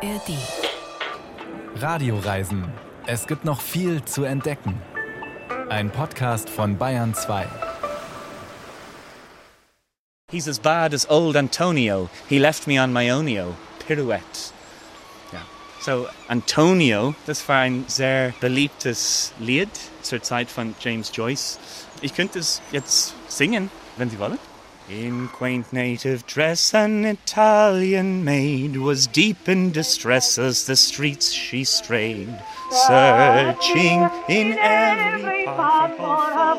ARD. Radioreisen. Es gibt noch viel zu entdecken. Ein Podcast von Bayern 2. He's as bad as old Antonio. He left me on my ownio. Pirouette. Ja. So, Antonio, das war ein sehr beliebtes Lied zur Zeit von James Joyce. Ich könnte es jetzt singen, wenn Sie wollen. In quaint native dress, an Italian maid was deep in distress as the streets she strayed, searching in every part for her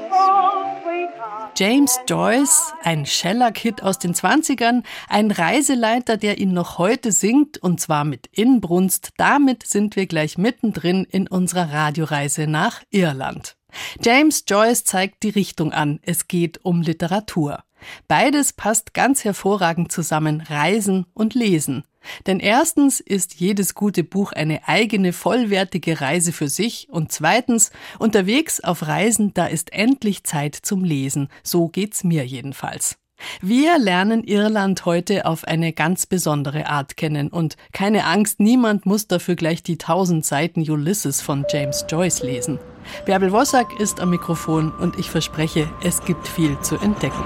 James Joyce, ein Shellac-Hit aus den 20ern, ein Reiseleiter, der ihn noch heute singt, und zwar mit Inbrunst. Damit sind wir gleich mittendrin in unserer Radioreise nach Irland. James Joyce zeigt die Richtung an. Es geht um Literatur. Beides passt ganz hervorragend zusammen, Reisen und Lesen. Denn erstens ist jedes gute Buch eine eigene vollwertige Reise für sich und zweitens, unterwegs auf Reisen, da ist endlich Zeit zum Lesen. So geht's mir jedenfalls. Wir lernen Irland heute auf eine ganz besondere Art kennen und keine Angst, niemand muss dafür gleich die tausend Seiten Ulysses von James Joyce lesen. Bärbel Wossack ist am Mikrofon und ich verspreche, es gibt viel zu entdecken.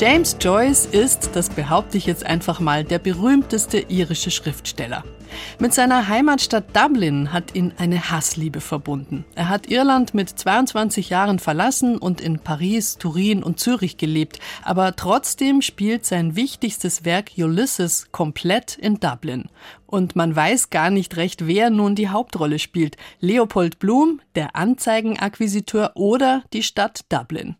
James Joyce ist, das behaupte ich jetzt einfach mal, der berühmteste irische Schriftsteller. Mit seiner Heimatstadt Dublin hat ihn eine Hassliebe verbunden. Er hat Irland mit 22 Jahren verlassen und in Paris, Turin und Zürich gelebt, aber trotzdem spielt sein wichtigstes Werk Ulysses komplett in Dublin. Und man weiß gar nicht recht, wer nun die Hauptrolle spielt. Leopold Bloom, der Anzeigenakquisiteur oder die Stadt Dublin.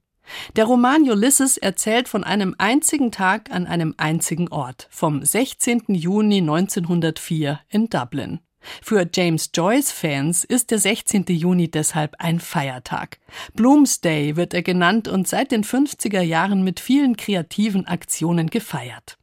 Der Roman Ulysses erzählt von einem einzigen Tag an einem einzigen Ort, vom 16. Juni 1904 in Dublin. Für James Joyce-Fans ist der 16. Juni deshalb ein Feiertag. Bloomsday wird er genannt und seit den 50er Jahren mit vielen kreativen Aktionen gefeiert.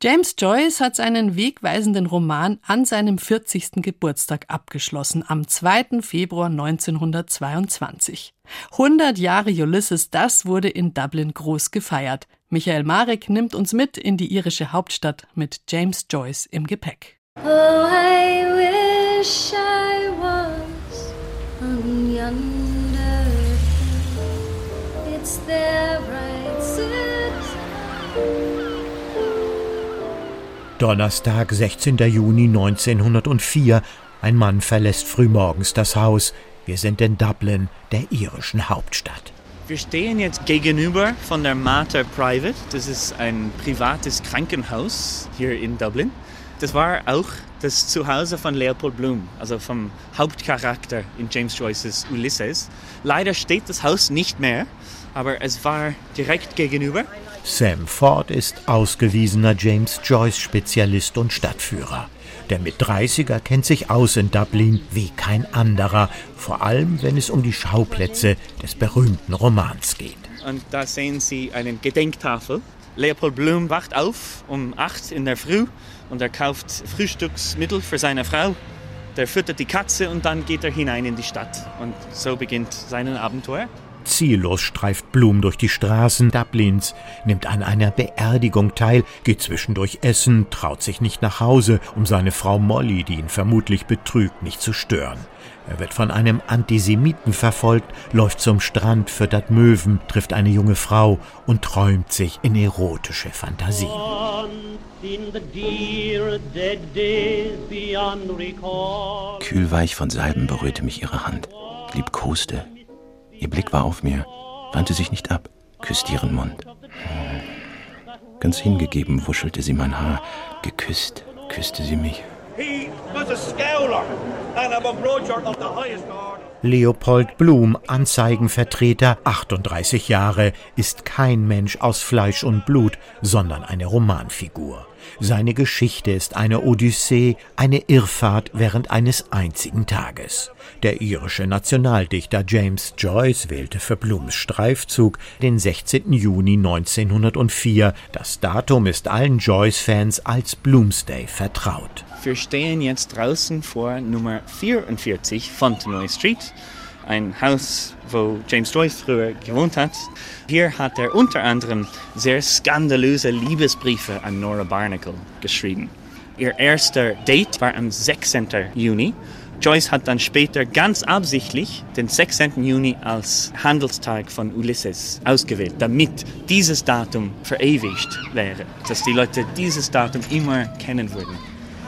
James Joyce hat seinen wegweisenden Roman an seinem 40. Geburtstag abgeschlossen, am 2. Februar 1922. 100 Jahre Ulysses, das wurde in Dublin groß gefeiert. Michael Marek nimmt uns mit in die irische Hauptstadt mit James Joyce im Gepäck. Oh, I wish I was on yonder. It's there Donnerstag, 16. Juni 1904. Ein Mann verlässt frühmorgens das Haus. Wir sind in Dublin, der irischen Hauptstadt. Wir stehen jetzt gegenüber von der Mater Private. Das ist ein privates Krankenhaus hier in Dublin. Das war auch das Zuhause von Leopold Bloom, also vom Hauptcharakter in James Joyces Ulysses. Leider steht das Haus nicht mehr, aber es war direkt gegenüber. Sam Ford ist ausgewiesener James Joyce-Spezialist und Stadtführer. Der mit 30er kennt sich aus in Dublin wie kein anderer, vor allem wenn es um die Schauplätze des berühmten Romans geht. Und da sehen Sie eine Gedenktafel. Leopold Bloom wacht auf um 8 in der Früh und er kauft Frühstücksmittel für seine Frau. Der füttert die Katze und dann geht er hinein in die Stadt. Und so beginnt sein Abenteuer. Ziellos streift Blum durch die Straßen Dublins, nimmt an einer Beerdigung teil, geht zwischendurch essen, traut sich nicht nach Hause, um seine Frau Molly, die ihn vermutlich betrügt, nicht zu stören. Er wird von einem Antisemiten verfolgt, läuft zum Strand, füttert Möwen, trifft eine junge Frau und träumt sich in erotische Fantasien. Kühlweich von Salben berührte mich ihre Hand, liebkoste, Ihr Blick war auf mir, wandte sich nicht ab, küsste ihren Mund. Ganz hingegeben wuschelte sie mein Haar. Geküsst, küsste sie mich. Leopold Blum, Anzeigenvertreter, 38 Jahre, ist kein Mensch aus Fleisch und Blut, sondern eine Romanfigur. Seine Geschichte ist eine Odyssee, eine Irrfahrt während eines einzigen Tages. Der irische Nationaldichter James Joyce wählte für Blums Streifzug den 16. Juni 1904. Das Datum ist allen Joyce-Fans als Bloomsday vertraut. Wir stehen jetzt draußen vor Nummer 44 Fontenoy Street. Ein Haus, wo James Joyce früher gewohnt hat. Hier hat er unter anderem sehr skandalöse Liebesbriefe an Nora Barnacle geschrieben. Ihr erster Date war am 16. Juni. Joyce hat dann später ganz absichtlich den 16. Juni als Handelstag von Ulysses ausgewählt, damit dieses Datum verewigt wäre, dass die Leute dieses Datum immer kennen würden.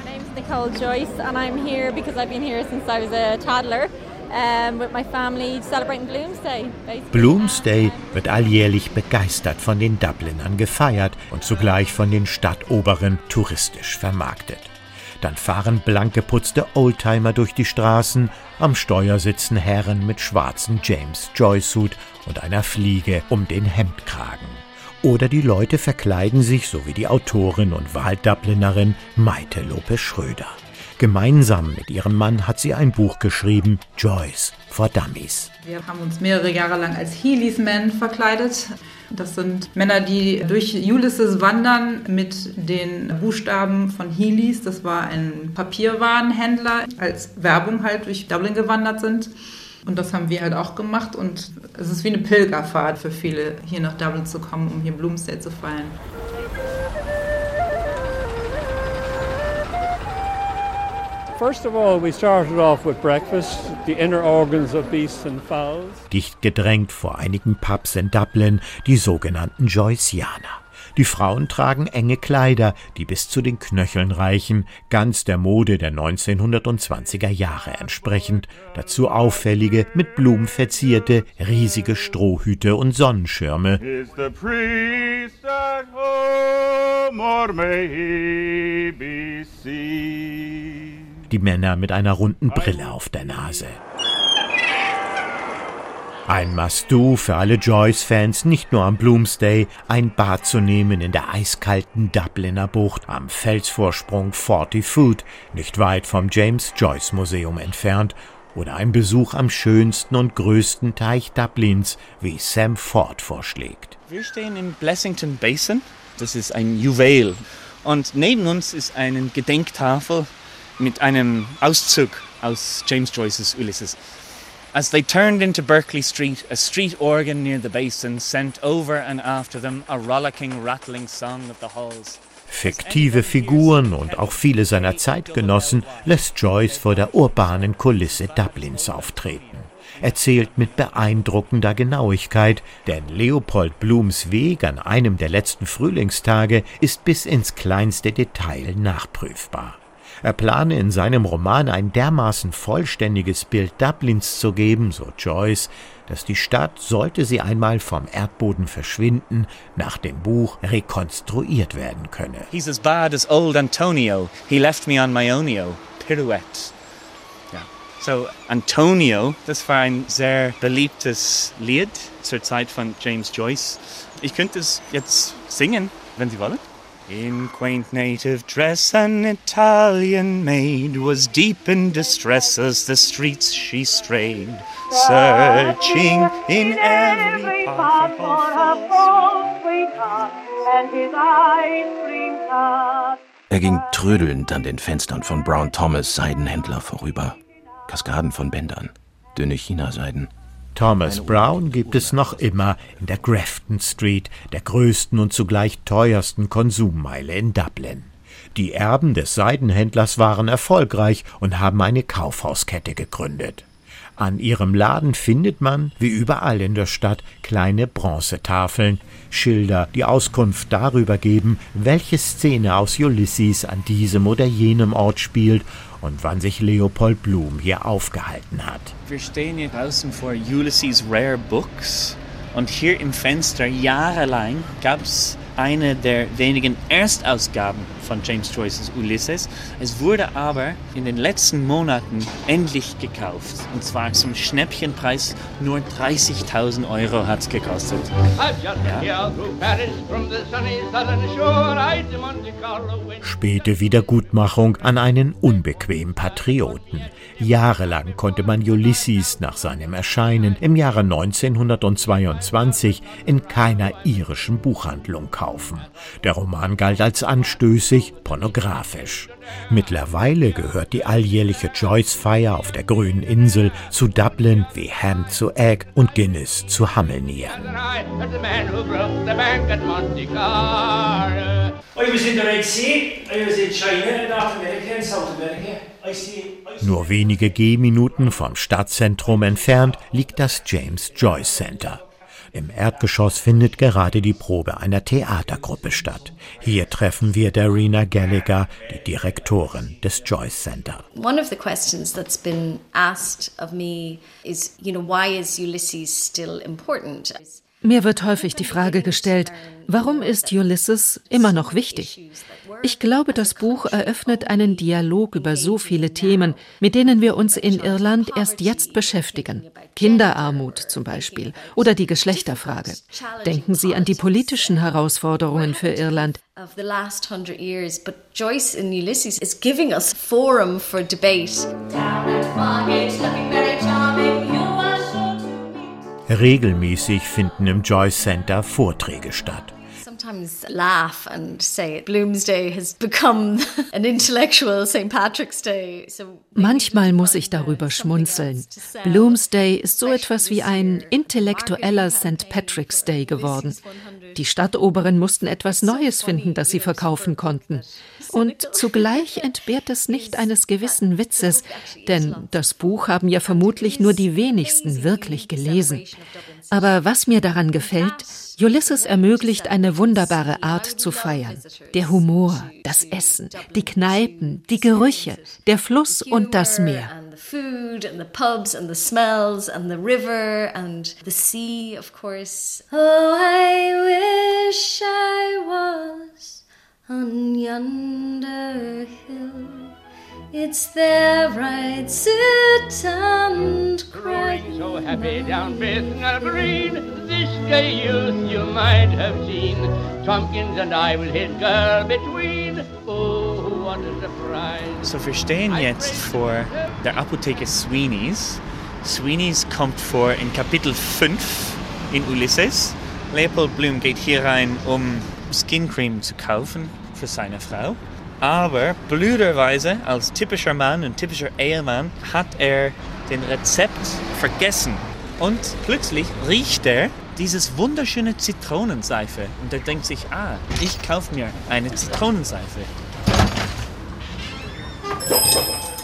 My name's Nicole Joyce, and I'm here because I've been here since I was a toddler Bloomsday. wird alljährlich begeistert von den Dublinern gefeiert und zugleich von den Stadtoberen touristisch vermarktet. Dann fahren blank geputzte Oldtimer durch die Straßen, am Steuer sitzen Herren mit schwarzem James Joyce-Hut und einer Fliege um den Hemdkragen. Oder die Leute verkleiden sich, so wie die Autorin und Wahldublinerin Maite Lopez Schröder. Gemeinsam mit ihrem Mann hat sie ein Buch geschrieben, Joyce for Dummies. Wir haben uns mehrere Jahre lang als Heelys Men verkleidet. Das sind Männer, die durch Ulysses wandern mit den Buchstaben von Heelys. Das war ein Papierwarenhändler, als Werbung halt durch Dublin gewandert sind. Und das haben wir halt auch gemacht. Und es ist wie eine Pilgerfahrt für viele, hier nach Dublin zu kommen, um hier Bloomsday zu feiern. Dicht gedrängt vor einigen Pubs in Dublin die sogenannten Joycianer. Die Frauen tragen enge Kleider, die bis zu den Knöcheln reichen, ganz der Mode der 1920er Jahre entsprechend, dazu auffällige, mit Blumen verzierte, riesige Strohhüte und Sonnenschirme, Is the priest at home, die Männer mit einer runden Brille auf der Nase. Ein Must-Do für alle Joyce-Fans, nicht nur am Bloomsday, ein Bad zu nehmen in der eiskalten Dubliner Bucht am Felsvorsprung 40 Foot, nicht weit vom James Joyce Museum entfernt, oder ein Besuch am schönsten und größten Teich Dublins, wie Sam Ford vorschlägt. Wir stehen im Blessington Basin. Das ist ein Juwel. Und neben uns ist eine Gedenktafel mit einem Auszug aus James Joyce's Ulysses. As they turned into Berkeley Street, a street organ near the basin sent over and after them a rollicking, rattling song of the halls. Fiktive Figuren und auch viele seiner Zeitgenossen lässt Joyce vor der urbanen Kulisse Dublins auftreten. Erzählt mit beeindruckender Genauigkeit, denn Leopold Blums Weg an einem der letzten Frühlingstage ist bis ins kleinste Detail nachprüfbar. Er plane in seinem Roman ein dermaßen vollständiges Bild Dublins zu geben, so Joyce, dass die Stadt, sollte sie einmal vom Erdboden verschwinden, nach dem Buch rekonstruiert werden könne. He's as bad as old Antonio. He left me on my onio. Pirouette. Ja. So, Antonio, das war ein sehr beliebtes Lied zur Zeit von James Joyce. Ich könnte es jetzt singen, wenn Sie wollen. In quaint native dress, an Italian maid was deep in distress as the streets she strayed, searching in every part for her false sweetheart. Er ging trödelnd an den Fenstern von Brown Thomas Seidenhändler vorüber. Kaskaden von Bändern, dünne Chinaseiden. Thomas Brown gibt es noch immer in der Grafton Street, der größten und zugleich teuersten Konsummeile in Dublin. Die Erben des Seidenhändlers waren erfolgreich und haben eine Kaufhauskette gegründet. An ihrem Laden findet man, wie überall in der Stadt, kleine Bronzetafeln, Schilder, die Auskunft darüber geben, welche Szene aus Ulysses an diesem oder jenem Ort spielt und wann sich Leopold Blum hier aufgehalten hat. Wir stehen hier draußen vor Ulysses Rare Books und hier im Fenster jahrelang gab es eine der wenigen Erstausgaben von James Joyce's Ulysses. Es wurde aber in den letzten Monaten endlich gekauft. Und zwar zum Schnäppchenpreis nur 30.000 Euro hat es gekostet. Ja. Späte Wiedergutmachung an einen unbequemen Patrioten. Jahrelang konnte man Ulysses nach seinem Erscheinen im Jahre 1922 in keiner irischen Buchhandlung kaufen. Verkaufen. Der Roman galt als anstößig, pornografisch. Mittlerweile gehört die alljährliche Joyce-Feier auf der grünen Insel zu Dublin wie Ham zu Egg und Guinness zu Hammelnier. Nur wenige Gehminuten vom Stadtzentrum entfernt liegt das James Joyce Center. Im Erdgeschoss findet gerade die Probe einer Theatergruppe statt. Hier treffen wir Darina Gallagher, die Direktorin des Joyce Center. One of the questions that's been asked of me is, you know, why is Ulysses still important? Mir wird häufig die Frage gestellt, warum ist Ulysses immer noch wichtig? Ich glaube, das Buch eröffnet einen Dialog über so viele Themen, mit denen wir uns in Irland erst jetzt beschäftigen. Kinderarmut zum Beispiel oder die Geschlechterfrage. Denken Sie an die politischen Herausforderungen für Irland. Regelmäßig finden im Joyce Center Vorträge statt. Sometimes laugh and say Bloomsday has become an intellectual St. Patrick's Day. So Manchmal muss ich darüber schmunzeln. Bloomsday ist so etwas wie ein intellektueller St. Patrick's Day geworden. Die Stadtoberen mussten etwas Neues finden, das sie verkaufen konnten. Und zugleich entbehrt es nicht eines gewissen Witzes, denn das Buch haben ja vermutlich nur die wenigsten wirklich gelesen. Aber was mir daran gefällt, Ulysses ermöglicht eine wunderbare Art zu feiern. Der Humor, das Essen, die Kneipen, die Gerüche, der Fluss und das Meer. Oh, on yonder hill. It's there I'd sit and cry. So happy down Bethnal Green, this gay youth you might have seen. Tompkins and I will hit girl between. Oh, what a surprise. So wir stehen jetzt vor der Apotheke Sweeney's. Sweeney's kommt vor in Kapitel 5 in Ulysses. Leopold Bloom geht hier rein, um Skin Cream zu kaufen für seine Frau. Aber blöderweise, als typischer Mann und typischer Ehemann, hat er den Rezept vergessen. Und plötzlich riecht er dieses wunderschöne Zitronenseife. Und er denkt sich, ah, ich kaufe mir eine Zitronenseife.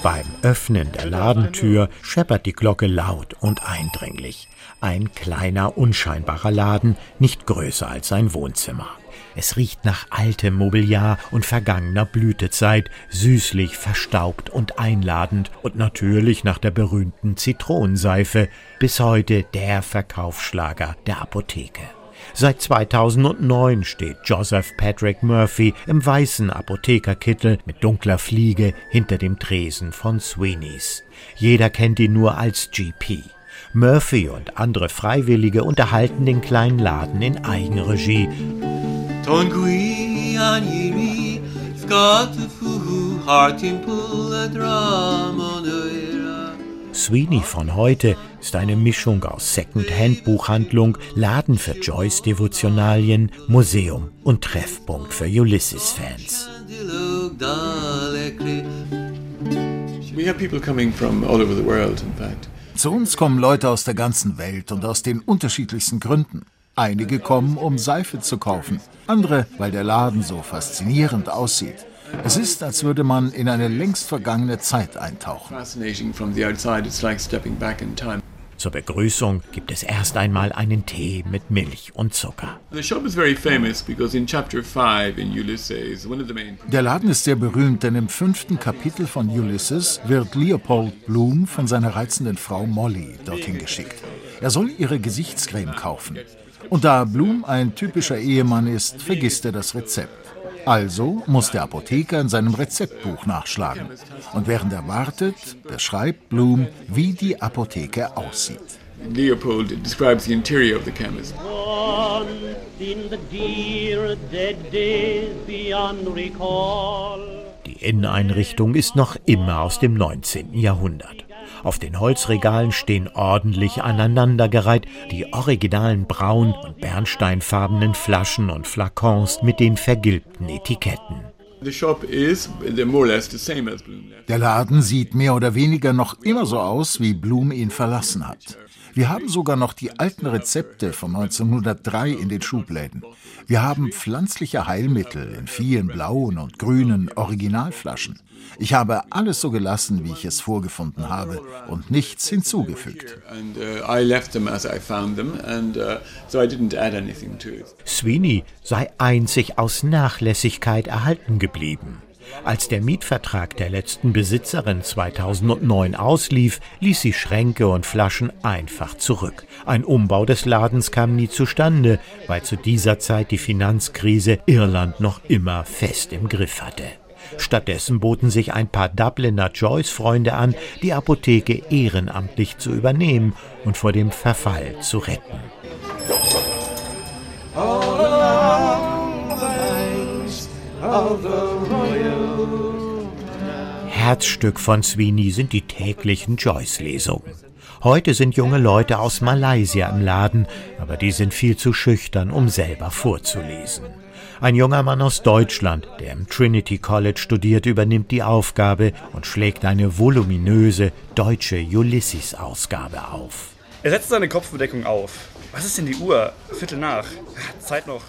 Beim Öffnen der Ladentür scheppert die Glocke laut und eindringlich. Ein kleiner, unscheinbarer Laden, nicht größer als ein Wohnzimmer. Es riecht nach altem Mobiliar und vergangener Blütezeit, süßlich, verstaubt und einladend und natürlich nach der berühmten Zitronenseife, bis heute der Verkaufsschlager der Apotheke. Seit 2009 steht Joseph Patrick Murphy im weißen Apothekerkittel mit dunkler Fliege hinter dem Tresen von Sweeney's. Jeder kennt ihn nur als GP. Murphy und andere Freiwillige unterhalten den kleinen Laden in Eigenregie. Tongui aniri, skate fuhu, hartimpul. Sweeney von heute ist eine Mischung aus Second-Hand-Buchhandlung, Laden für Joyce-Devotionalien, Museum und Treffpunkt für Ulysses-Fans. Zu uns kommen Leute aus der ganzen Welt und aus den unterschiedlichsten Gründen. Einige kommen, um Seife zu kaufen, andere, weil der Laden so faszinierend aussieht. Es ist, als würde man in eine längst vergangene Zeit eintauchen. Zur Begrüßung gibt es erst einmal einen Tee mit Milch und Zucker. The shop is very famous because in chapter 5 in Ulysses, one of the main Der Laden ist sehr berühmt, denn im fünften Kapitel von Ulysses wird Leopold Bloom von seiner reizenden Frau Molly dorthin geschickt. Er soll ihre Gesichtscreme kaufen. Und da Bloom ein typischer Ehemann ist, vergisst er das Rezept. Also muss der Apotheker in seinem Rezeptbuch nachschlagen. Und während er wartet, beschreibt Bloom, wie die Apotheke aussieht. Leopold describes the interior of the chemist. Die Inneneinrichtung ist noch immer aus dem 19. Jahrhundert. Auf den Holzregalen stehen ordentlich aneinandergereiht die originalen braun- und bernsteinfarbenen Flaschen und Flakons mit den vergilbten Etiketten. Der Laden sieht mehr oder weniger noch immer so aus, wie Bloom ihn verlassen hat. Wir haben sogar noch die alten Rezepte von 1903 in den Schubläden. Wir haben pflanzliche Heilmittel in vielen blauen und grünen Originalflaschen. Ich habe alles so gelassen, wie ich es vorgefunden habe und nichts hinzugefügt. Sweeney sei einzig aus Nachlässigkeit erhalten geblieben. Als der Mietvertrag der letzten Besitzerin 2009 auslief, ließ sie Schränke und Flaschen einfach zurück. Ein Umbau des Ladens kam nie zustande, weil zu dieser Zeit die Finanzkrise Irland noch immer fest im Griff hatte. Stattdessen boten sich ein paar Dubliner Joyce-Freunde an, die Apotheke ehrenamtlich zu übernehmen und vor dem Verfall zu retten. Herzstück von Sweeney sind die täglichen Joyce-Lesungen. Heute sind junge Leute aus Malaysia im Laden, aber die sind viel zu schüchtern, um selber vorzulesen. Ein junger Mann aus Deutschland, der im Trinity College studiert, übernimmt die Aufgabe und schlägt eine voluminöse deutsche Ulysses-Ausgabe auf. Er setzt seine Kopfbedeckung auf. Was ist denn die Uhr? Viertel nach. Zeit noch.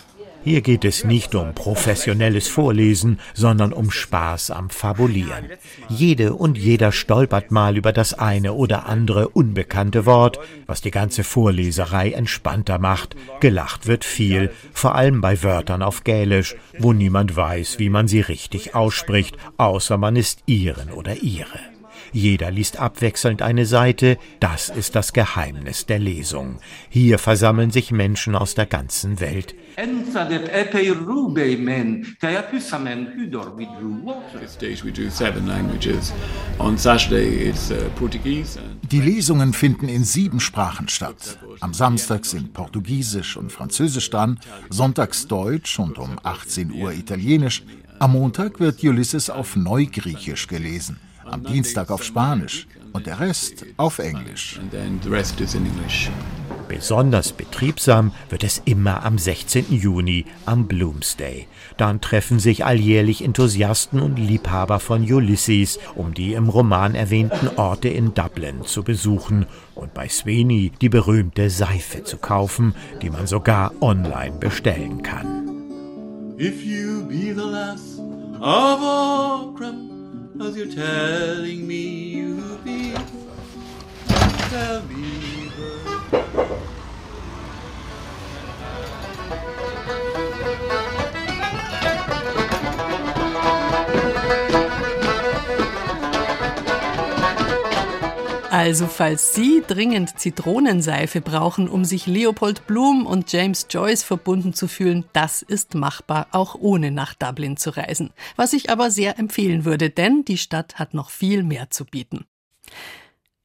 Hier geht es nicht um professionelles Vorlesen, sondern um Spaß am Fabulieren. Jede und jeder stolpert mal über das eine oder andere unbekannte Wort, was die ganze Vorleserei entspannter macht. Gelacht wird viel, vor allem bei Wörtern auf Gälisch, wo niemand weiß, wie man sie richtig ausspricht, außer man ist Iren oder Ihre. Jeder liest abwechselnd eine Seite, das ist das Geheimnis der Lesung. Hier versammeln sich Menschen aus der ganzen Welt. Die Lesungen finden in sieben Sprachen statt. Am Samstag sind Portugiesisch und Französisch dran, sonntags Deutsch und um 18 Uhr Italienisch. Am Montag wird Ulysses auf Neugriechisch gelesen am Dienstag auf Spanisch und der Rest auf Englisch. Besonders betriebsam wird es immer am 16. Juni, am Bloomsday. Dann treffen sich alljährlich Enthusiasten und Liebhaber von Ulysses, um die im Roman erwähnten Orte in Dublin zu besuchen und bei Sweeney die berühmte Seife zu kaufen, die man sogar online bestellen kann. If you be the last of all as you're telling me you'll be. Tell me. Also falls Sie dringend Zitronenseife brauchen, um sich Leopold Bloom und James Joyce verbunden zu fühlen, das ist machbar, auch ohne nach Dublin zu reisen. Was ich aber sehr empfehlen würde, denn die Stadt hat noch viel mehr zu bieten.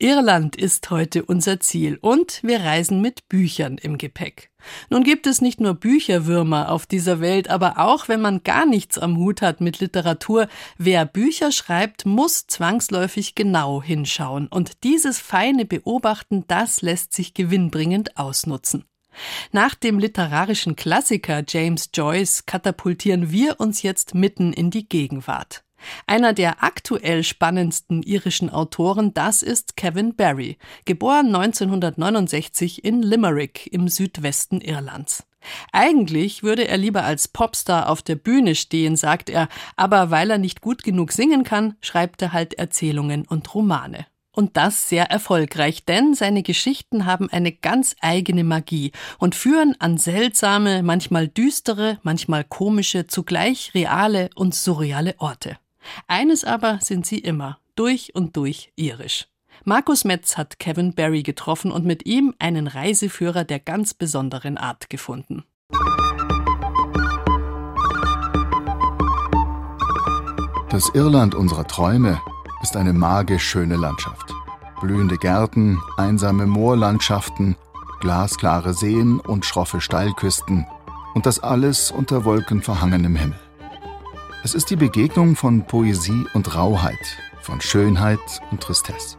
Irland ist heute unser Ziel und wir reisen mit Büchern im Gepäck. Nun gibt es nicht nur Bücherwürmer auf dieser Welt, aber auch wenn man gar nichts am Hut hat mit Literatur, wer Bücher schreibt, muss zwangsläufig genau hinschauen und dieses feine Beobachten, das lässt sich gewinnbringend ausnutzen. Nach dem literarischen Klassiker James Joyce katapultieren wir uns jetzt mitten in die Gegenwart. Einer der aktuell spannendsten irischen Autoren, das ist Kevin Barry, geboren 1969 in Limerick im Südwesten Irlands. Eigentlich würde er lieber als Popstar auf der Bühne stehen, sagt er, aber weil er nicht gut genug singen kann, schreibt er halt Erzählungen und Romane. Und das sehr erfolgreich, denn seine Geschichten haben eine ganz eigene Magie und führen an seltsame, manchmal düstere, manchmal komische, zugleich reale und surreale Orte. Eines aber sind sie immer, durch und durch irisch. Markus Metz hat Kevin Barry getroffen und mit ihm einen Reiseführer der ganz besonderen Art gefunden. Das Irland unserer Träume ist eine magisch schöne Landschaft. Blühende Gärten, einsame Moorlandschaften, glasklare Seen und schroffe Steilküsten und das alles unter wolkenverhangenem Himmel. Es ist die Begegnung von Poesie und Rauheit, von Schönheit und Tristesse.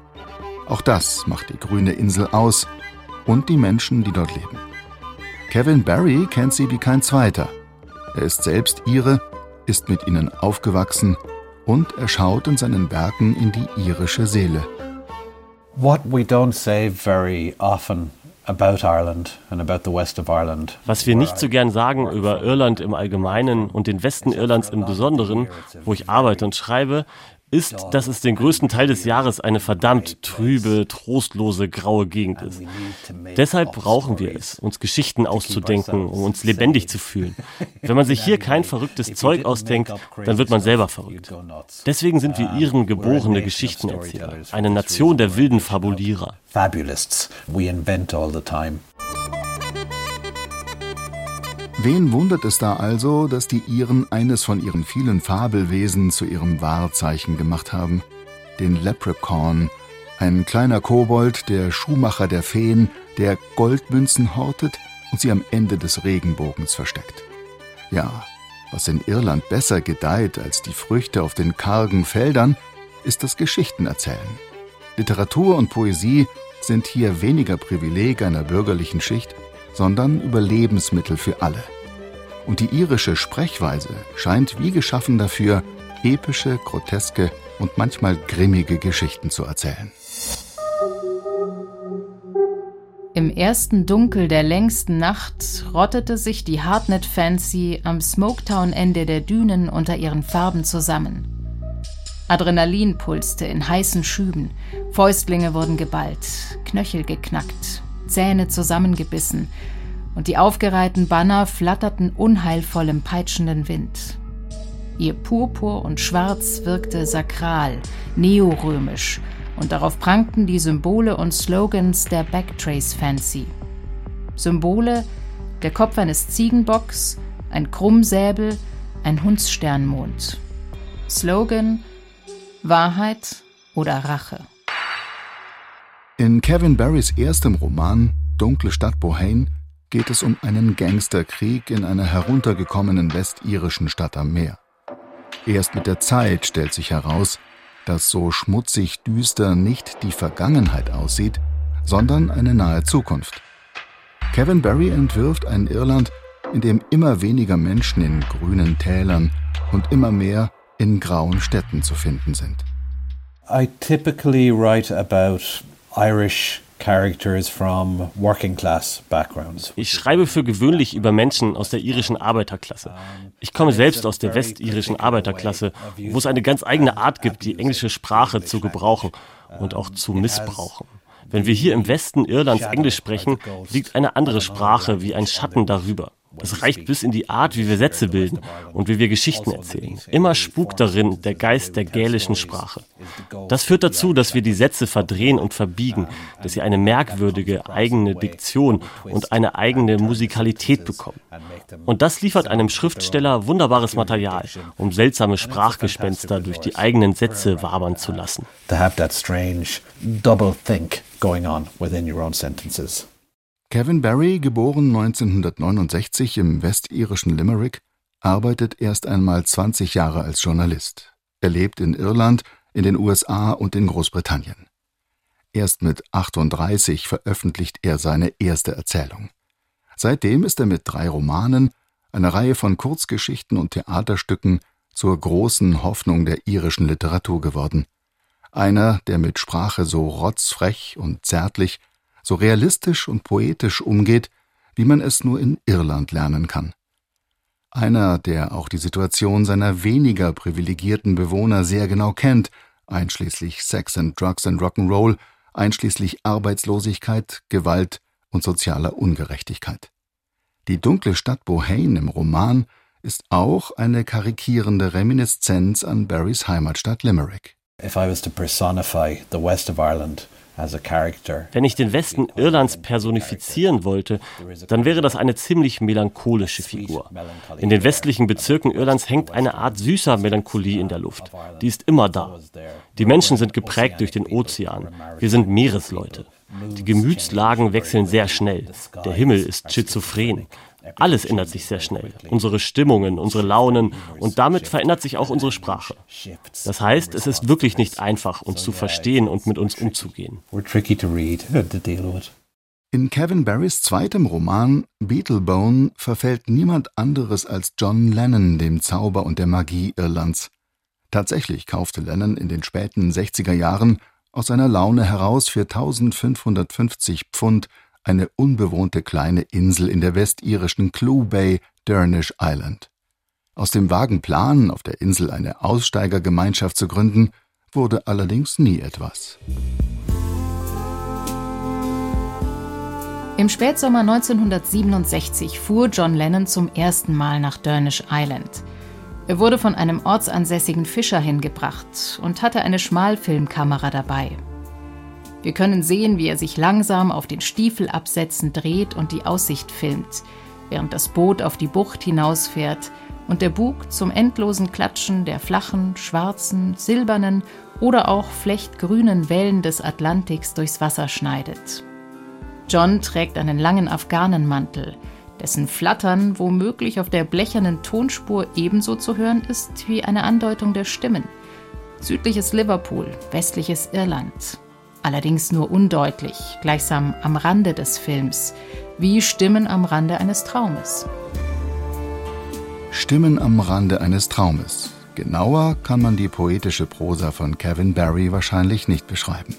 Auch das macht die grüne Insel aus und die Menschen, die dort leben. Kevin Barry kennt sie wie kein zweiter. Er ist selbst Ire, ist mit ihnen aufgewachsen und er schaut in seinen Werken in die irische Seele. What we don't say very often about Ireland and about the west of Ireland. Was wir nicht so gern sagen über Irland im Allgemeinen und den Westen Irlands im Besonderen, wo ich arbeite und schreibe, ist, dass es den größten Teil des Jahres eine verdammt trübe, trostlose, graue Gegend ist. Deshalb brauchen wir es, uns Geschichten auszudenken, um uns lebendig zu fühlen. Wenn man sich hier kein verrücktes Zeug ausdenkt, dann wird man selber verrückt. Deswegen sind wir Iren geborene Geschichtenerzähler, eine Nation der wilden Fabulierer. Fabulists. We invent all the time. Wen wundert es da also, dass die Iren eines von ihren vielen Fabelwesen zu ihrem Wahrzeichen gemacht haben? Den Leprechaun, ein kleiner Kobold, der Schuhmacher der Feen, der Goldmünzen hortet und sie am Ende des Regenbogens versteckt. Ja, was in Irland besser gedeiht als die Früchte auf den kargen Feldern, ist das Geschichtenerzählen. Literatur und Poesie sind hier weniger Privileg einer bürgerlichen Schicht, sondern Überlebensmittel für alle. Und die irische Sprechweise scheint wie geschaffen dafür, epische, groteske und manchmal grimmige Geschichten zu erzählen. Im ersten Dunkel der längsten Nacht rottete sich die Hardnet Fancy am Smoketown-Ende der Dünen unter ihren Farben zusammen. Adrenalin pulste in heißen Schüben, Fäustlinge wurden geballt, Knöchel geknackt, Zähne zusammengebissen, und die aufgereihten Banner flatterten unheilvoll im peitschenden Wind. Ihr Purpur und Schwarz wirkte sakral, neorömisch, und darauf prangten die Symbole und Slogans der Backtrace Fancy. Symbole, der Kopf eines Ziegenbocks, ein Krummsäbel, ein Hundssternmond. Slogan Wahrheit oder Rache. In Kevin Barrys erstem Roman Dunkle Stadt Bohane geht es um einen Gangsterkrieg in einer heruntergekommenen westirischen Stadt am Meer. Erst mit der Zeit stellt sich heraus, dass so schmutzig düster nicht die Vergangenheit aussieht, sondern eine nahe Zukunft. Kevin Barry entwirft ein Irland, in dem immer weniger Menschen in grünen Tälern und immer mehr in grauen Städten zu finden sind. I typically write about Irish characters from working class backgrounds. Ich schreibe für gewöhnlich über Menschen aus der irischen Arbeiterklasse. Ich komme selbst aus der westirischen Arbeiterklasse, wo es eine ganz eigene Art gibt, die englische Sprache zu gebrauchen und auch zu missbrauchen. Wenn wir hier im Westen Irlands Englisch sprechen, liegt eine andere Sprache wie ein Schatten darüber. Es reicht bis in die Art, wie wir Sätze bilden und wie wir Geschichten erzählen. Immer spukt darin der Geist der gälischen Sprache. Das führt dazu, dass wir die Sätze verdrehen und verbiegen, dass sie eine merkwürdige eigene Diktion und eine eigene Musikalität bekommen. Und das liefert einem Schriftsteller wunderbares Material, um seltsame Sprachgespenster durch die eigenen Sätze wabern zu lassen. To have that strange double think going on within your own sentences. Kevin Barry, geboren 1969 im westirischen Limerick, arbeitet erst einmal 20 Jahre als Journalist. Er lebt in Irland, in den USA und in Großbritannien. Erst mit 38 veröffentlicht er seine erste Erzählung. Seitdem ist er mit drei Romanen, einer Reihe von Kurzgeschichten und Theaterstücken zur großen Hoffnung der irischen Literatur geworden. Einer, der mit Sprache so rotzfrech und zärtlich so realistisch und poetisch umgeht, wie man es nur in Irland lernen kann. Einer, der auch die Situation seiner weniger privilegierten Bewohner sehr genau kennt, einschließlich Sex and Drugs and Rock'n'Roll, einschließlich Arbeitslosigkeit, Gewalt und sozialer Ungerechtigkeit. Die dunkle Stadt Bohane im Roman ist auch eine karikierende Reminiszenz an Barrys Heimatstadt Limerick. If I was to personify the west of Ireland wenn ich den Westen Irlands personifizieren wollte, dann wäre das eine ziemlich melancholische Figur. In den westlichen Bezirken Irlands hängt eine Art süßer Melancholie in der Luft. Die ist immer da. Die Menschen sind geprägt durch den Ozean. Wir sind Meeresleute. Die Gemütslagen wechseln sehr schnell. Der Himmel ist schizophren. Alles ändert sich sehr schnell. Unsere Stimmungen, unsere Launen und damit verändert sich auch unsere Sprache. Das heißt, es ist wirklich nicht einfach, uns zu verstehen und mit uns umzugehen. In Kevin Barrys zweitem Roman Beetlebone verfällt niemand anderes als John Lennon dem Zauber und der Magie Irlands. Tatsächlich kaufte Lennon in den späten 60er Jahren aus seiner Laune heraus für 1550 Pfund eine unbewohnte kleine Insel in der westirischen Clew Bay, Dernish Island. Aus dem vagen Plan, auf der Insel eine Aussteigergemeinschaft zu gründen, wurde allerdings nie etwas. Im Spätsommer 1967 fuhr John Lennon zum ersten Mal nach Dernish Island. Er wurde von einem ortsansässigen Fischer hingebracht und hatte eine Schmalfilmkamera dabei. Wir können sehen, wie er sich langsam auf den Stiefelabsätzen dreht und die Aussicht filmt, während das Boot auf die Bucht hinausfährt und der Bug zum endlosen Klatschen der flachen, schwarzen, silbernen oder auch flechtgrünen Wellen des Atlantiks durchs Wasser schneidet. John trägt einen langen Afghanenmantel, dessen Flattern womöglich auf der blechernen Tonspur ebenso zu hören ist wie eine Andeutung der Stimmen. Südliches Liverpool, westliches Irland. Allerdings nur undeutlich, gleichsam am Rande des Films, wie Stimmen am Rande eines Traumes. Stimmen am Rande eines Traumes. Genauer kann man die poetische Prosa von Kevin Barry wahrscheinlich nicht beschreiben.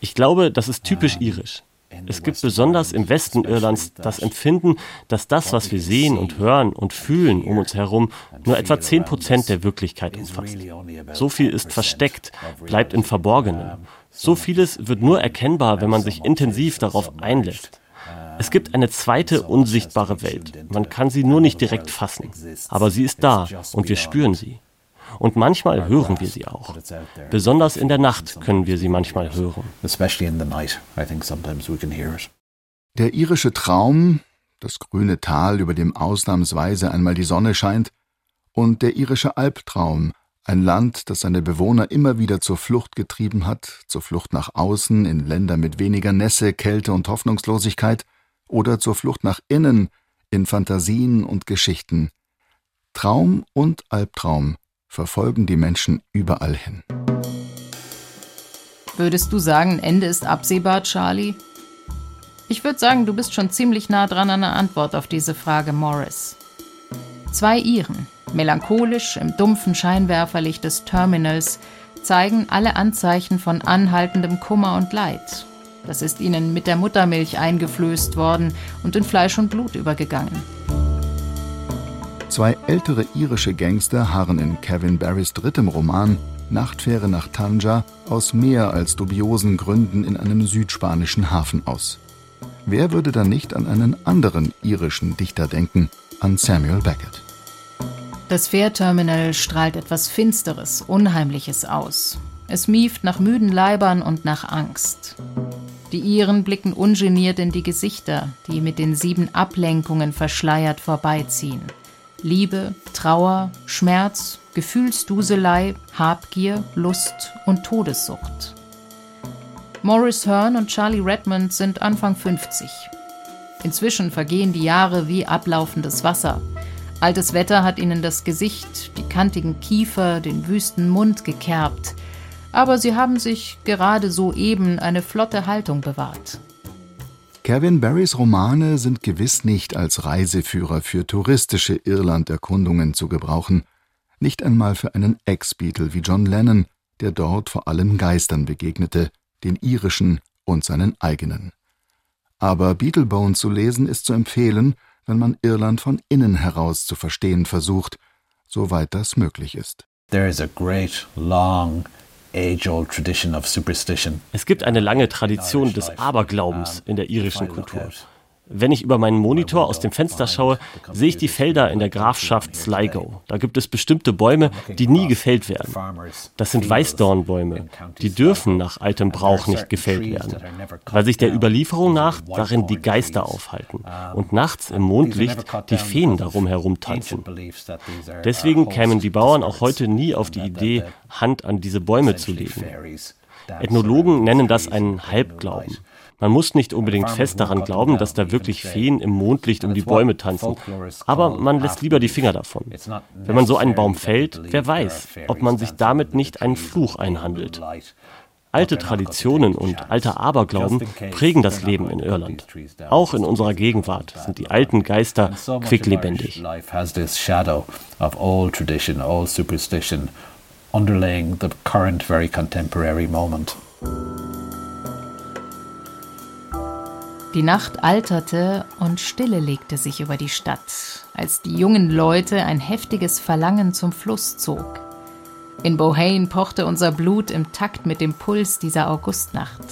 Ich glaube, das ist typisch irisch. Es gibt besonders im Westen Irlands das Empfinden, dass das, was wir sehen und hören und fühlen um uns herum, nur etwa 10 Prozent der Wirklichkeit umfasst. So viel ist versteckt, bleibt im Verborgenen. So vieles wird nur erkennbar, wenn man sich intensiv darauf einlässt. Es gibt eine zweite unsichtbare Welt. Man kann sie nur nicht direkt fassen. Aber sie ist da und wir spüren sie. Und manchmal hören wir sie auch. Besonders in der Nacht können wir sie manchmal hören. Der irische Traum, das grüne Tal, über dem ausnahmsweise einmal die Sonne scheint, und der irische Albtraum, ein Land, das seine Bewohner immer wieder zur Flucht getrieben hat, zur Flucht nach außen in Länder mit weniger Nässe, Kälte und Hoffnungslosigkeit, oder zur Flucht nach innen in Fantasien und Geschichten. Traum und Albtraum verfolgen die Menschen überall hin. Würdest du sagen, Ende ist absehbar, Charlie? Ich würde sagen, du bist schon ziemlich nah dran an der Antwort auf diese Frage, Morris. Zwei Iren, melancholisch im dumpfen Scheinwerferlicht des Terminals, zeigen alle Anzeichen von anhaltendem Kummer und Leid. Das ist ihnen mit der Muttermilch eingeflößt worden und in Fleisch und Blut übergegangen. Zwei ältere irische Gangster harren in Kevin Barrys drittem Roman Nachtfähre nach Tanja aus mehr als dubiosen Gründen in einem südspanischen Hafen aus. Wer würde dann nicht an einen anderen irischen Dichter denken, an Samuel Beckett? Das Fährterminal strahlt etwas Finsteres, Unheimliches aus. Es mieft nach müden Leibern und nach Angst. Die Iren blicken ungeniert in die Gesichter, die mit den sieben Ablenkungen verschleiert vorbeiziehen. Liebe, Trauer, Schmerz, Gefühlsduselei, Habgier, Lust und Todessucht. Morris Hearn und Charlie Redmond sind Anfang 50. Inzwischen vergehen die Jahre wie ablaufendes Wasser. Altes Wetter hat ihnen das Gesicht, die kantigen Kiefer, den wüsten Mund gekerbt. Aber sie haben sich gerade soeben eine flotte Haltung bewahrt. Kevin Barrys Romane sind gewiss nicht als Reiseführer für touristische Irland-Erkundungen zu gebrauchen, nicht einmal für einen Ex-Beatle wie John Lennon, der dort vor allem Geistern begegnete, den irischen und seinen eigenen. Aber Beetlebone zu lesen ist zu empfehlen, wenn man Irland von innen heraus zu verstehen versucht, soweit das möglich ist. There is a great, long es gibt eine lange Tradition des Aberglaubens in der irischen Kultur. Wenn ich über meinen Monitor aus dem Fenster schaue, sehe ich die Felder in der Grafschaft Sligo. Da gibt es bestimmte Bäume, die nie gefällt werden. Das sind Weißdornbäume. Die dürfen nach altem Brauch nicht gefällt werden, weil sich der Überlieferung nach darin die Geister aufhalten und nachts im Mondlicht die Feen darum herumtanzen. Deswegen kämen die Bauern auch heute nie auf die Idee, Hand an diese Bäume zu legen. Ethnologen nennen das einen Halbglauben. Man muss nicht unbedingt fest daran glauben, dass da wirklich Feen im Mondlicht um die Bäume tanzen, aber man lässt lieber die Finger davon. Wenn man so einen Baum fällt, wer weiß, ob man sich damit nicht einen Fluch einhandelt. Alte Traditionen und alter Aberglauben prägen das Leben in Irland. Auch in unserer Gegenwart sind die alten Geister quicklebendig. underlaying the current very contemporary moment. Die Nacht alterte und Stille legte sich über die Stadt, als die jungen Leute ein heftiges Verlangen zum Fluss zog. In Bohane pochte unser Blut im Takt mit dem Puls dieser Augustnacht.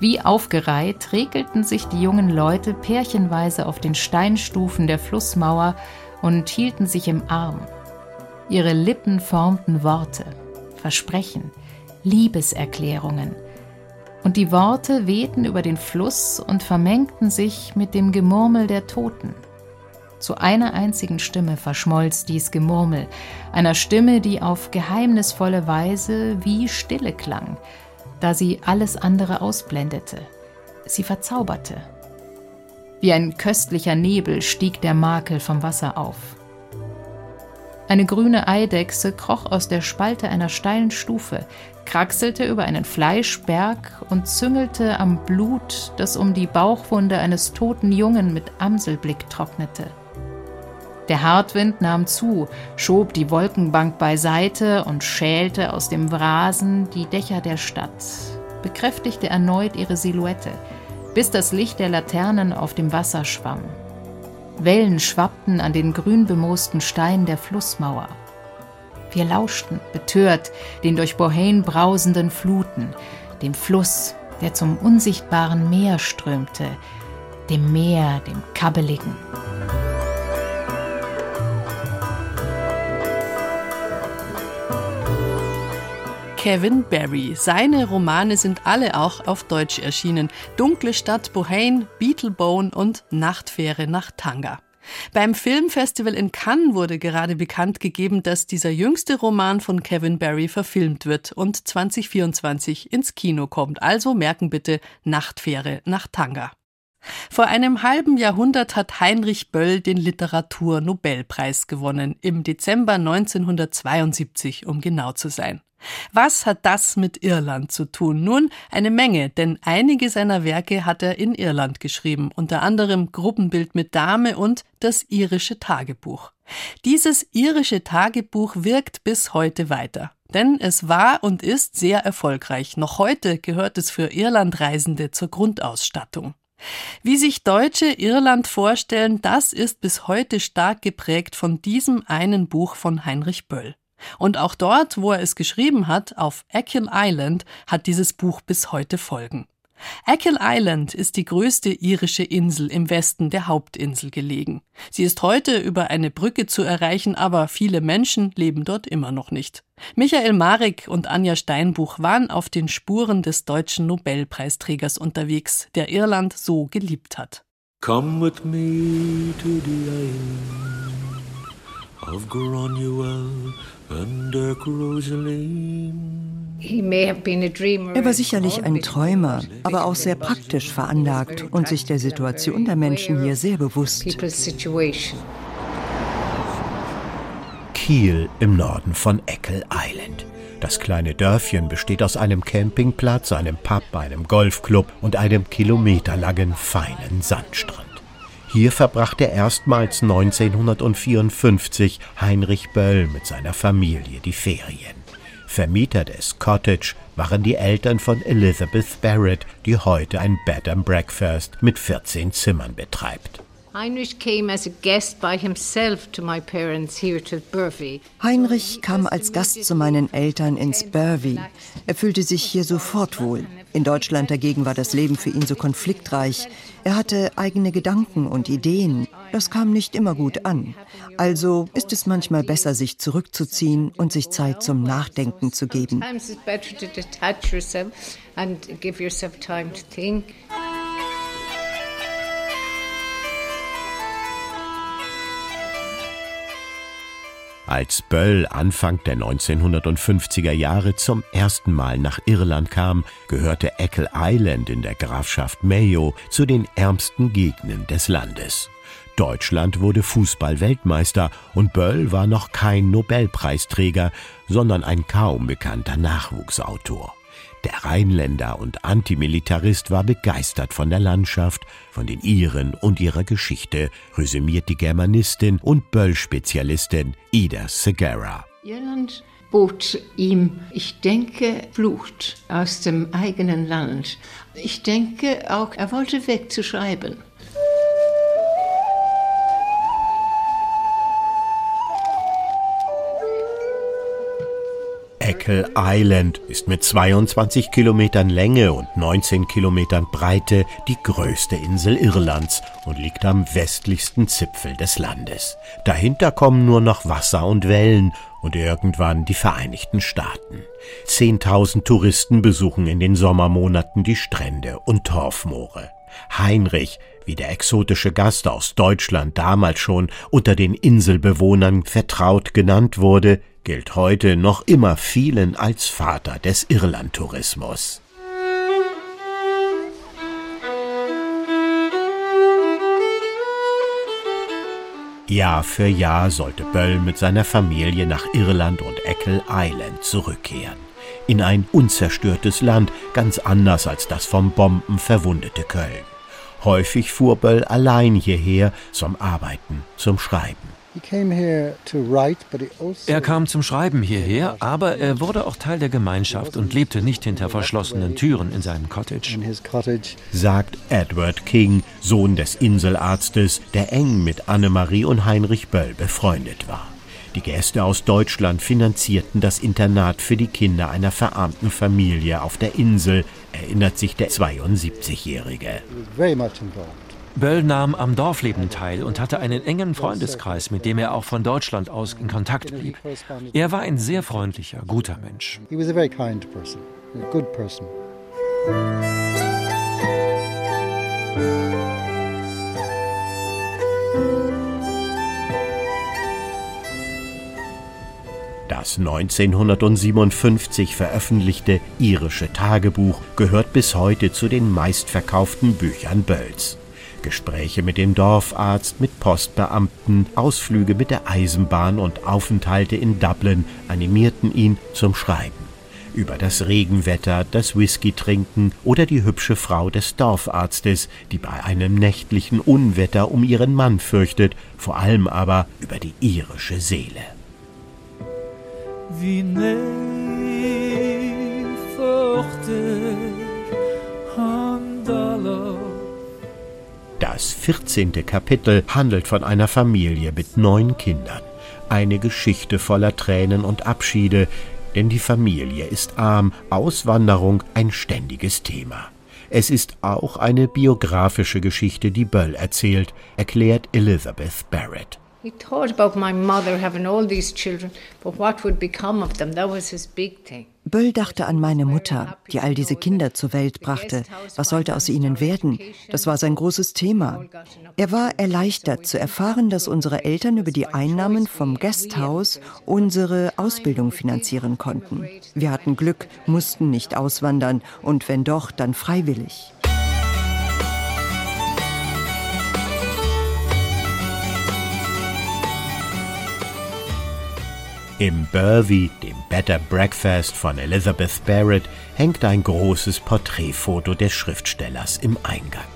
Wie aufgereiht regelten sich die jungen Leute pärchenweise auf den Steinstufen der Flussmauer und hielten sich im Arm. Ihre Lippen formten Worte, Versprechen, Liebeserklärungen – und die Worte wehten über den Fluss und vermengten sich mit dem Gemurmel der Toten. Zu einer einzigen Stimme verschmolz dies Gemurmel, einer Stimme, die auf geheimnisvolle Weise wie Stille klang, da sie alles andere ausblendete. Sie verzauberte. Wie ein köstlicher Nebel stieg der Makel vom Wasser auf. Eine grüne Eidechse kroch aus der Spalte einer steilen Stufe, kraxelte über einen Fleischberg und züngelte am Blut, das um die Bauchwunde eines toten Jungen mit Amselblick trocknete. Der Hartwind nahm zu, schob die Wolkenbank beiseite und schälte aus dem Wrasen die Dächer der Stadt, bekräftigte erneut ihre Silhouette, bis das Licht der Laternen auf dem Wasser schwamm. Wellen schwappten an den grünbemoosten Steinen der Flussmauer. Wir lauschten, betört, den durch Bohane brausenden Fluten, dem Fluss, der zum unsichtbaren Meer strömte, dem Meer, dem Kabbeligen. Kevin Barry. Seine Romane sind alle auch auf Deutsch erschienen. Dunkle Stadt Bohane, Beetlebone und Nachtfähre nach Tanga. Beim Filmfestival in Cannes wurde gerade bekannt gegeben, dass dieser jüngste Roman von Kevin Barry verfilmt wird und 2024 ins Kino kommt. Also merken bitte Nachtfähre nach Tanga. Vor einem halben Jahrhundert hat Heinrich Böll den Literaturnobelpreis gewonnen, im Dezember 1972, um genau zu sein. Was hat das mit Irland zu tun? Nun, eine Menge, denn einige seiner Werke hat er in Irland geschrieben, unter anderem Gruppenbild mit Dame und das irische Tagebuch. Dieses irische Tagebuch wirkt bis heute weiter. Denn es war und ist sehr erfolgreich. Noch heute gehört es für Irlandreisende zur Grundausstattung. Wie sich Deutsche Irland vorstellen, das ist bis heute stark geprägt von diesem einen Buch von Heinrich Böll. Und auch dort, wo er es geschrieben hat, auf Achill Island, hat dieses Buch bis heute Folgen. Achill Island ist die größte irische Insel im Westen der Hauptinsel gelegen. Sie ist heute über eine Brücke zu erreichen, aber viele Menschen leben dort immer noch nicht. Michael Marek und Anja Steinbuch waren auf den Spuren des deutschen Nobelpreisträgers unterwegs, der Irland so geliebt hat. Come with me to the island of Granuel Er war sicherlich ein Träumer, aber auch sehr praktisch veranlagt und sich der Situation der Menschen hier sehr bewusst. Kiel im Norden von Eckel Island. Das kleine Dörfchen besteht aus einem Campingplatz, einem Pub, einem Golfclub und einem kilometerlangen feinen Sandstrand. Hier verbrachte erstmals 1954 Heinrich Böll mit seiner Familie die Ferien. Vermieter des Cottage waren die Eltern von Elizabeth Barrett, die heute ein Bed and Breakfast mit 14 Zimmern betreibt. Heinrich kam Heinrich kam als Gast zu meinen Eltern ins Burvey. Er fühlte sich hier sofort wohl. In Deutschland dagegen war das Leben für ihn so konfliktreich. Er hatte eigene Gedanken und Ideen. Das kam nicht immer gut an. Also ist es manchmal besser, sich zurückzuziehen und sich Zeit zum Nachdenken zu geben. Als Böll Anfang der 1950er Jahre zum ersten Mal nach Irland kam, gehörte Eckle Island in der Grafschaft Mayo zu den ärmsten Gegenden des Landes. Deutschland wurde Fußball-Weltmeister und Böll war noch kein Nobelpreisträger, sondern ein kaum bekannter Nachwuchsautor. Der Rheinländer und Antimilitarist war begeistert von der Landschaft, von den Iren und ihrer Geschichte, resümiert die Germanistin und Böll-Spezialistin Ida Segara. Irland bot ihm, ich denke, Blut aus dem eigenen Land. Ich denke auch, er wollte wegzuschreiben. Eckle Island ist mit 22 Kilometern Länge und 19 Kilometern Breite die größte Insel Irlands und liegt am westlichsten Zipfel des Landes. Dahinter kommen nur noch Wasser und Wellen und irgendwann die Vereinigten Staaten. Zehntausend Touristen besuchen in den Sommermonaten die Strände und Torfmoore. Heinrich, wie der exotische Gast aus Deutschland damals schon unter den Inselbewohnern vertraut genannt wurde, gilt heute noch immer vielen als Vater des Irlandtourismus. Jahr für Jahr sollte Böll mit seiner Familie nach Irland und Eckle Island zurückkehren. In ein unzerstörtes Land, ganz anders als das vom Bomben verwundete Köln. Häufig fuhr Böll allein hierher zum Arbeiten, zum Schreiben. Er kam zum Schreiben hierher, aber er wurde auch Teil der Gemeinschaft und lebte nicht hinter verschlossenen Türen in seinem Cottage. Sagt Edward King, Sohn des Inselarztes, der eng mit Annemarie und Heinrich Böll befreundet war. Die Gäste aus Deutschland finanzierten das Internat für die Kinder einer verarmten Familie auf der Insel, erinnert sich der 72-Jährige. Böll nahm am Dorfleben teil und hatte einen engen Freundeskreis, mit dem er auch von Deutschland aus in Kontakt blieb. Er war ein sehr freundlicher, guter Mensch. Das 1957 veröffentlichte irische Tagebuch gehört bis heute zu den meistverkauften Büchern Bölls. Gespräche mit dem Dorfarzt, mit Postbeamten, Ausflüge mit der Eisenbahn und Aufenthalte in Dublin animierten ihn zum Schreiben. Über das Regenwetter, das Whisky trinken oder die hübsche Frau des Dorfarztes, die bei einem nächtlichen Unwetter um ihren Mann fürchtet, vor allem aber über die irische Seele. Wie Das 14. Kapitel handelt von einer Familie mit neun Kindern. Eine Geschichte voller Tränen und Abschiede, denn die Familie ist arm, Auswanderung ein ständiges Thema. Es ist auch eine biografische Geschichte, die Böll erzählt, erklärt Elizabeth Barrett. He thought about my mother having all these children, but what would become of them? That was his big thing. Böll dachte an meine Mutter, die all diese Kinder zur Welt brachte. Was sollte aus ihnen werden? Das war sein großes Thema. Er war erleichtert zu erfahren, dass unsere Eltern über die Einnahmen vom Guesthouse unsere Ausbildung finanzieren konnten. Wir hatten Glück, mussten nicht auswandern und wenn doch, dann freiwillig. Im Burvey, dem Better Breakfast von Elizabeth Barrett, hängt ein großes Porträtfoto des Schriftstellers im Eingang.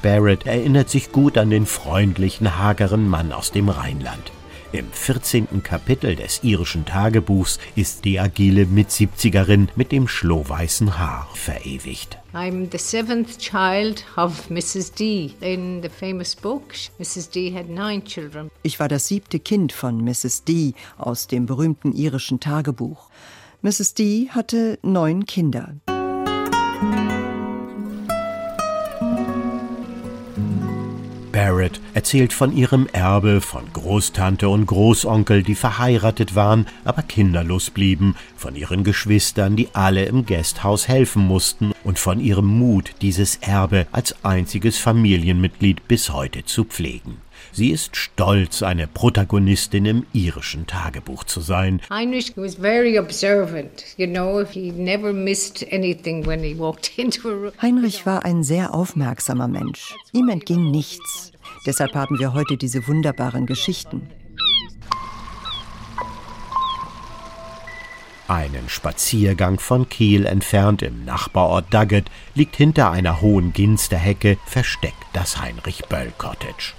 Barrett erinnert sich gut an den freundlichen, hageren Mann aus dem Rheinland. Im 14. Kapitel des irischen Tagebuchs ist die agile Mitsiebzigerin mit dem schlohweißen Haar verewigt. I'm the seventh child of Mrs. D. In the famous book, Mrs. D had nine children. Ich war das siebte Kind von Mrs. D aus dem berühmten irischen Tagebuch. Mrs. D hatte neun Kinder. Barrett erzählt von ihrem Erbe, von Großtante und Großonkel, die verheiratet waren, aber kinderlos blieben, von ihren Geschwistern, die alle im Gasthaus helfen mussten, und von ihrem Mut, dieses Erbe als einziges Familienmitglied bis heute zu pflegen. Sie ist stolz, eine Protagonistin im irischen Tagebuch zu sein. Heinrich was very observant. You know, he never missed anything when he walked into a room. Heinrich war ein sehr aufmerksamer Mensch. Ihm entging nichts. Deshalb haben wir heute diese wunderbaren Geschichten. Einen Spaziergang von Kiel entfernt im Nachbarort Dugget liegt hinter einer hohen Ginsterhecke versteckt das Heinrich Böll Cottage.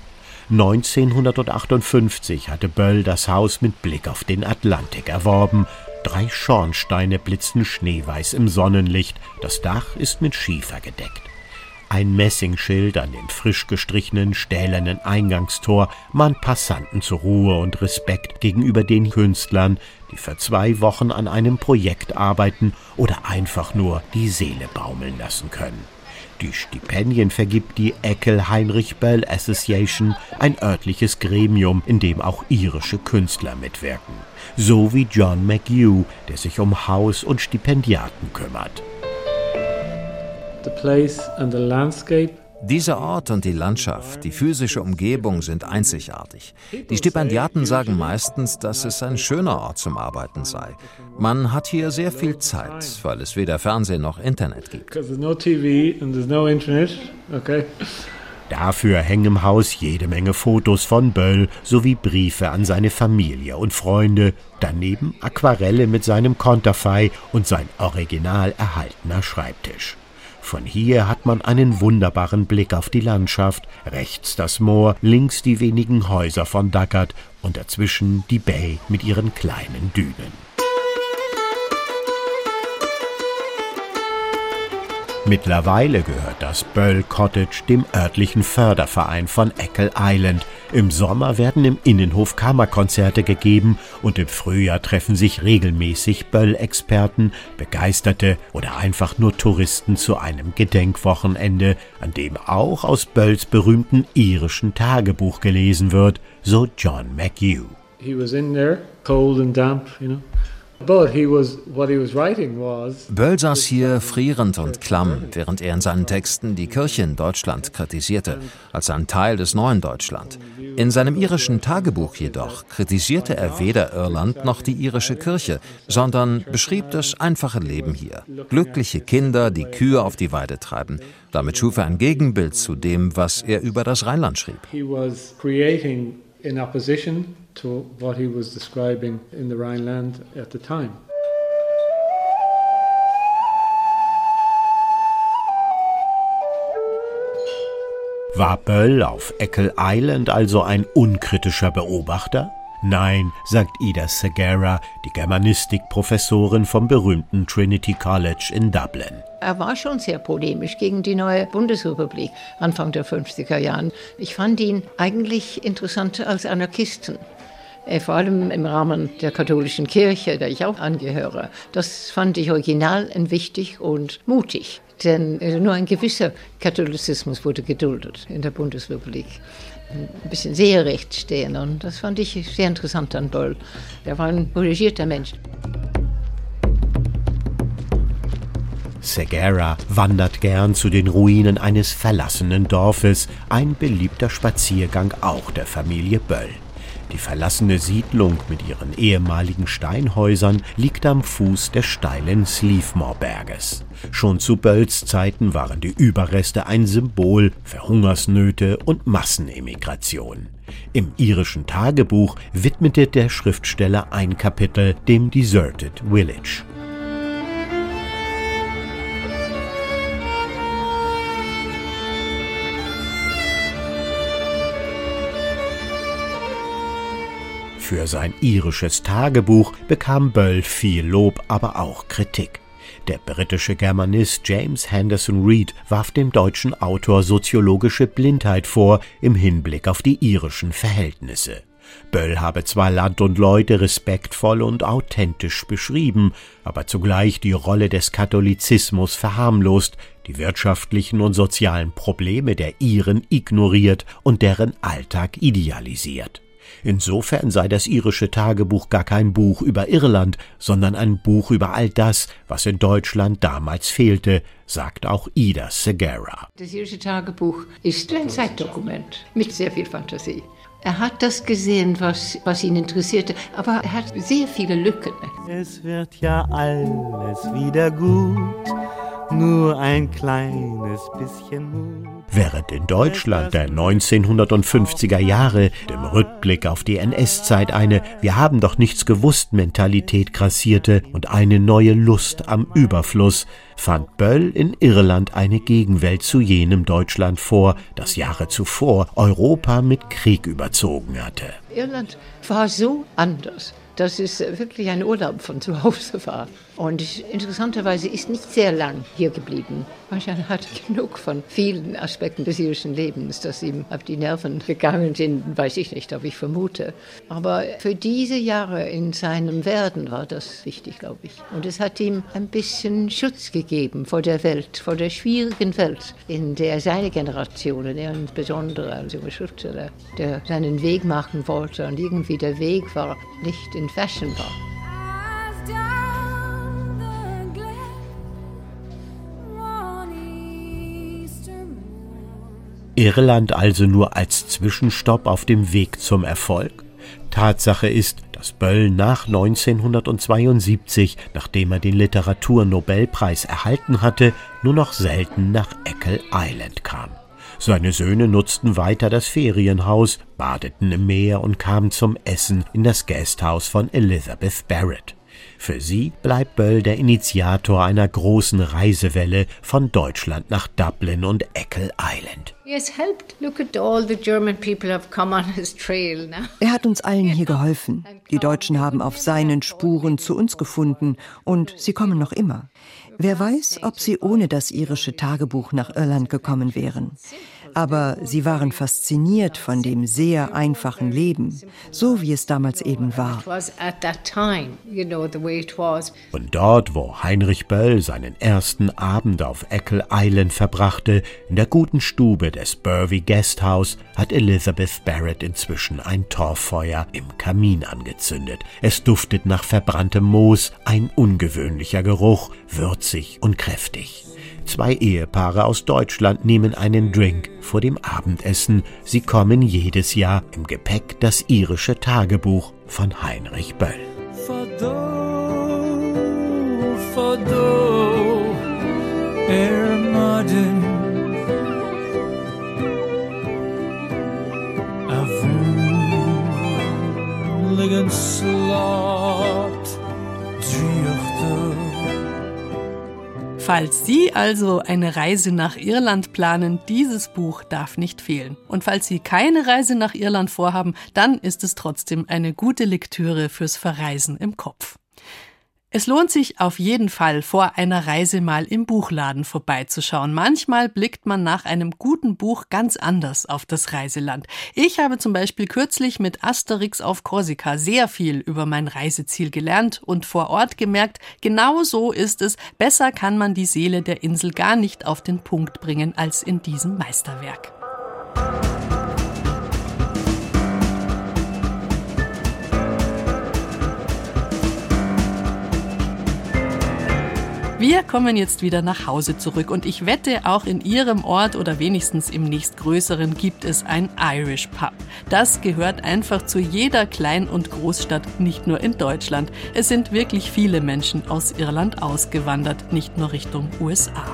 1958 hatte Böll das Haus mit Blick auf den Atlantik erworben. Drei Schornsteine blitzen schneeweiß im Sonnenlicht, das Dach ist mit Schiefer gedeckt. Ein Messingschild an dem frisch gestrichenen stählernen Eingangstor mahnt Passanten zur Ruhe und Respekt gegenüber den Künstlern, die für zwei Wochen an einem Projekt arbeiten oder einfach nur die Seele baumeln lassen können. Die Stipendien vergibt die Eckel Heinrich Bell Association, ein örtliches Gremium, in dem auch irische Künstler mitwirken. So wie John McHugh, der sich um Haus- und Stipendiaten kümmert. The place and the landscape dieser Ort und die Landschaft, die physische Umgebung sind einzigartig. Die Stipendiaten sagen meistens, dass es ein schöner Ort zum Arbeiten sei. Man hat hier sehr viel Zeit, weil es weder Fernsehen noch Internet gibt. Dafür hängen im Haus jede Menge Fotos von Böll sowie Briefe an seine Familie und Freunde, daneben Aquarelle mit seinem Konterfei und sein original erhaltener Schreibtisch. Von hier hat man einen wunderbaren Blick auf die Landschaft, rechts das Moor, links die wenigen Häuser von Daggert und dazwischen die Bay mit ihren kleinen Dünen. Mittlerweile gehört das Böll Cottage dem örtlichen Förderverein von Eckle Island. Im Sommer werden im Innenhof Kammerkonzerte gegeben und im Frühjahr treffen sich regelmäßig Böll-Experten, Begeisterte oder einfach nur Touristen zu einem Gedenkwochenende, an dem auch aus Bölls berühmten irischen Tagebuch gelesen wird, so John McHugh. He was in there, cold and damp, you know. Böll saß hier frierend und klamm, während er in seinen Texten die Kirche in Deutschland kritisierte, als ein Teil des neuen Deutschland. In seinem irischen Tagebuch jedoch kritisierte er weder Irland noch die irische Kirche, sondern beschrieb das einfache Leben hier. Glückliche Kinder, die Kühe auf die Weide treiben. Damit schuf er ein Gegenbild zu dem, was er über das Rheinland schrieb. in opposition to what he was describing in the Rhineland at the time. War Böll auf Eckle Island also ein unkritischer Beobachter? Nein, sagt Ida Segara, die Germanistikprofessorin vom berühmten Trinity College in Dublin. Er war schon sehr polemisch gegen die neue Bundesrepublik Anfang der 50er Jahren. Ich fand ihn eigentlich interessanter als Anarchisten. Äh, vor allem im Rahmen der katholischen Kirche, der ich auch angehöre. Das fand ich original und wichtig und mutig. Denn äh, nur ein gewisser Katholizismus wurde geduldet in der Bundesrepublik ein bisschen sehr recht stehen. Und das fand ich sehr interessant an Boll. Der war ein engagierter Mensch. Segara wandert gern zu den Ruinen eines verlassenen Dorfes, ein beliebter Spaziergang auch der Familie Böll. Die verlassene Siedlung mit ihren ehemaligen Steinhäusern liegt am Fuß des steilen Sleafmore-Berges. Schon zu Bölls Zeiten waren die Überreste ein Symbol für Hungersnöte und Massenemigration. Im irischen Tagebuch widmete der Schriftsteller ein Kapitel dem Deserted Village. Für sein irisches Tagebuch bekam Böll viel Lob, aber auch Kritik. Der britische Germanist James Henderson Reed warf dem deutschen Autor soziologische Blindheit vor im Hinblick auf die irischen Verhältnisse. Böll habe zwar Land und Leute respektvoll und authentisch beschrieben, aber zugleich die Rolle des Katholizismus verharmlost, die wirtschaftlichen und sozialen Probleme der Iren ignoriert und deren Alltag idealisiert. Insofern sei das irische Tagebuch gar kein Buch über Irland, sondern ein Buch über all das, was in Deutschland damals fehlte, sagt auch Ida Segara. Das irische Tagebuch ist ein Zeitdokument mit sehr viel Fantasie. Er hat das gesehen, was, was ihn interessierte, aber er hat sehr viele Lücken. Es wird ja alles wieder gut, nur ein kleines bisschen Mut. Während in Deutschland der 1950er Jahre dem Rückblick auf die NS-Zeit eine Wir haben doch nichts gewusst Mentalität grassierte und eine neue Lust am Überfluss, fand Böll in Irland eine Gegenwelt zu jenem Deutschland vor, das Jahre zuvor Europa mit Krieg überzogen hatte. Irland war so anders dass es wirklich ein Urlaub von zu Hause war. Und interessanterweise ist nicht sehr lang hier geblieben. Wahrscheinlich hat er genug von vielen Aspekten des irischen Lebens, dass ihm auf die Nerven gegangen sind, weiß ich nicht, aber ich vermute. Aber für diese Jahre in seinem Werden war das wichtig, glaube ich. Und es hat ihm ein bisschen Schutz gegeben vor der Welt, vor der schwierigen Welt, in der seine Generation, er insbesondere als junger Schriftsteller, der seinen Weg machen wollte und irgendwie der Weg war, nicht in Fashion war. Irland also nur als Zwischenstopp auf dem Weg zum Erfolg? Tatsache ist, dass Böll nach 1972, nachdem er den Literaturnobelpreis erhalten hatte, nur noch selten nach Eckle Island kam. Seine Söhne nutzten weiter das Ferienhaus, badeten im Meer und kamen zum Essen in das Gasthaus von Elizabeth Barrett. Für sie bleibt Böll der Initiator einer großen Reisewelle von Deutschland nach Dublin und Eckle Island. Er hat uns allen hier geholfen. Die Deutschen haben auf seinen Spuren zu uns gefunden und sie kommen noch immer. Wer weiß, ob sie ohne das irische Tagebuch nach Irland gekommen wären aber sie waren fasziniert von dem sehr einfachen Leben, so wie es damals eben war. Und dort, wo Heinrich Böll seinen ersten Abend auf Eckle Island verbrachte, in der guten Stube des Burvey Guesthouse, hat Elizabeth Barrett inzwischen ein Torffeuer im Kamin angezündet. Es duftet nach verbranntem Moos, ein ungewöhnlicher Geruch, würzig und kräftig. Zwei Ehepaare aus Deutschland nehmen einen Drink vor dem Abendessen. Sie kommen jedes Jahr im Gepäck das irische Tagebuch von Heinrich Böll. Slot, Falls Sie also eine Reise nach Irland planen, dieses Buch darf nicht fehlen. Und falls Sie keine Reise nach Irland vorhaben, dann ist es trotzdem eine gute Lektüre fürs Verreisen im Kopf. Es lohnt sich auf jeden Fall, vor einer Reise mal im Buchladen vorbeizuschauen. Manchmal blickt man nach einem guten Buch ganz anders auf das Reiseland. Ich habe zum Beispiel kürzlich mit Asterix auf Korsika sehr viel über mein Reiseziel gelernt und vor Ort gemerkt, genau so ist es. Besser kann man die Seele der Insel gar nicht auf den Punkt bringen als in diesem Meisterwerk. Wir kommen jetzt wieder nach Hause zurück und ich wette, auch in Ihrem Ort oder wenigstens im nächstgrößeren gibt es ein Irish Pub. Das gehört einfach zu jeder Klein- und Großstadt, nicht nur in Deutschland. Es sind wirklich viele Menschen aus Irland ausgewandert, nicht nur Richtung USA.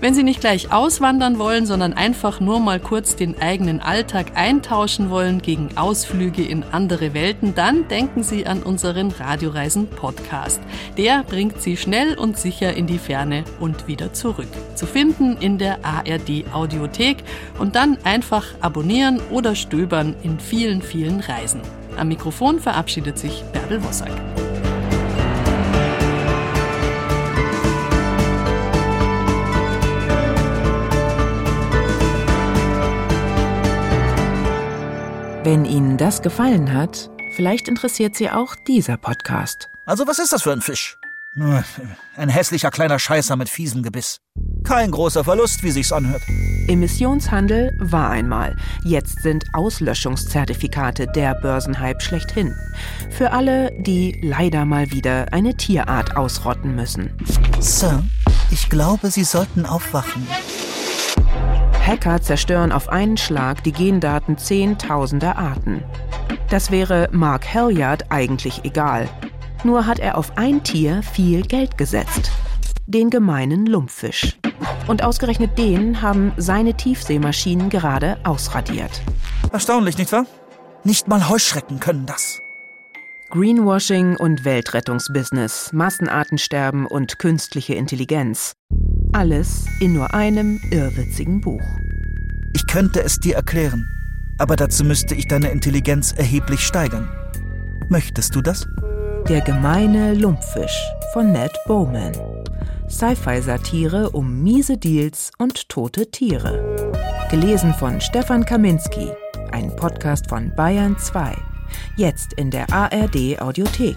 Wenn Sie nicht gleich auswandern wollen, sondern einfach nur mal kurz den eigenen Alltag eintauschen wollen gegen Ausflüge in andere Welten, dann denken Sie an unseren Radioreisen Podcast. Der bringt Sie schnell und sicher in die Ferne und wieder zurück. Zu finden in der ARD Audiothek und dann einfach abonnieren oder stöbern in vielen, vielen Reisen. Am Mikrofon verabschiedet sich Bärbel Wossack. Wenn Ihnen das gefallen hat, vielleicht interessiert Sie auch dieser Podcast. Also was ist das für ein Fisch? Ein hässlicher kleiner Scheißer mit fiesem Gebiss. Kein großer Verlust, wie sich's anhört. Emissionshandel war einmal. Jetzt sind Auslöschungszertifikate der Börsenhype schlechthin. Für alle, die leider mal wieder eine Tierart ausrotten müssen. Sir, ich glaube, Sie sollten aufwachen. Hacker zerstören auf einen Schlag die Gendaten zehntausender Arten. Das wäre Mark Halliard eigentlich egal. Nur hat er auf ein Tier viel Geld gesetzt. Den gemeinen Lumpfisch. Und ausgerechnet den haben seine Tiefseemaschinen gerade ausradiert. Erstaunlich, nicht wahr? Nicht mal Heuschrecken können das. Greenwashing und Weltrettungsbusiness, Massenartensterben und künstliche Intelligenz. Alles in nur einem irrwitzigen Buch. Ich könnte es dir erklären, aber dazu müsste ich deine Intelligenz erheblich steigern. Möchtest du das? Der gemeine Lumpfisch von Ned Bowman. Sci-Fi-Satire um miese Deals und tote Tiere. Gelesen von Stefan Kaminski. Ein Podcast von Bayern 2. Jetzt in der ARD Audiothek.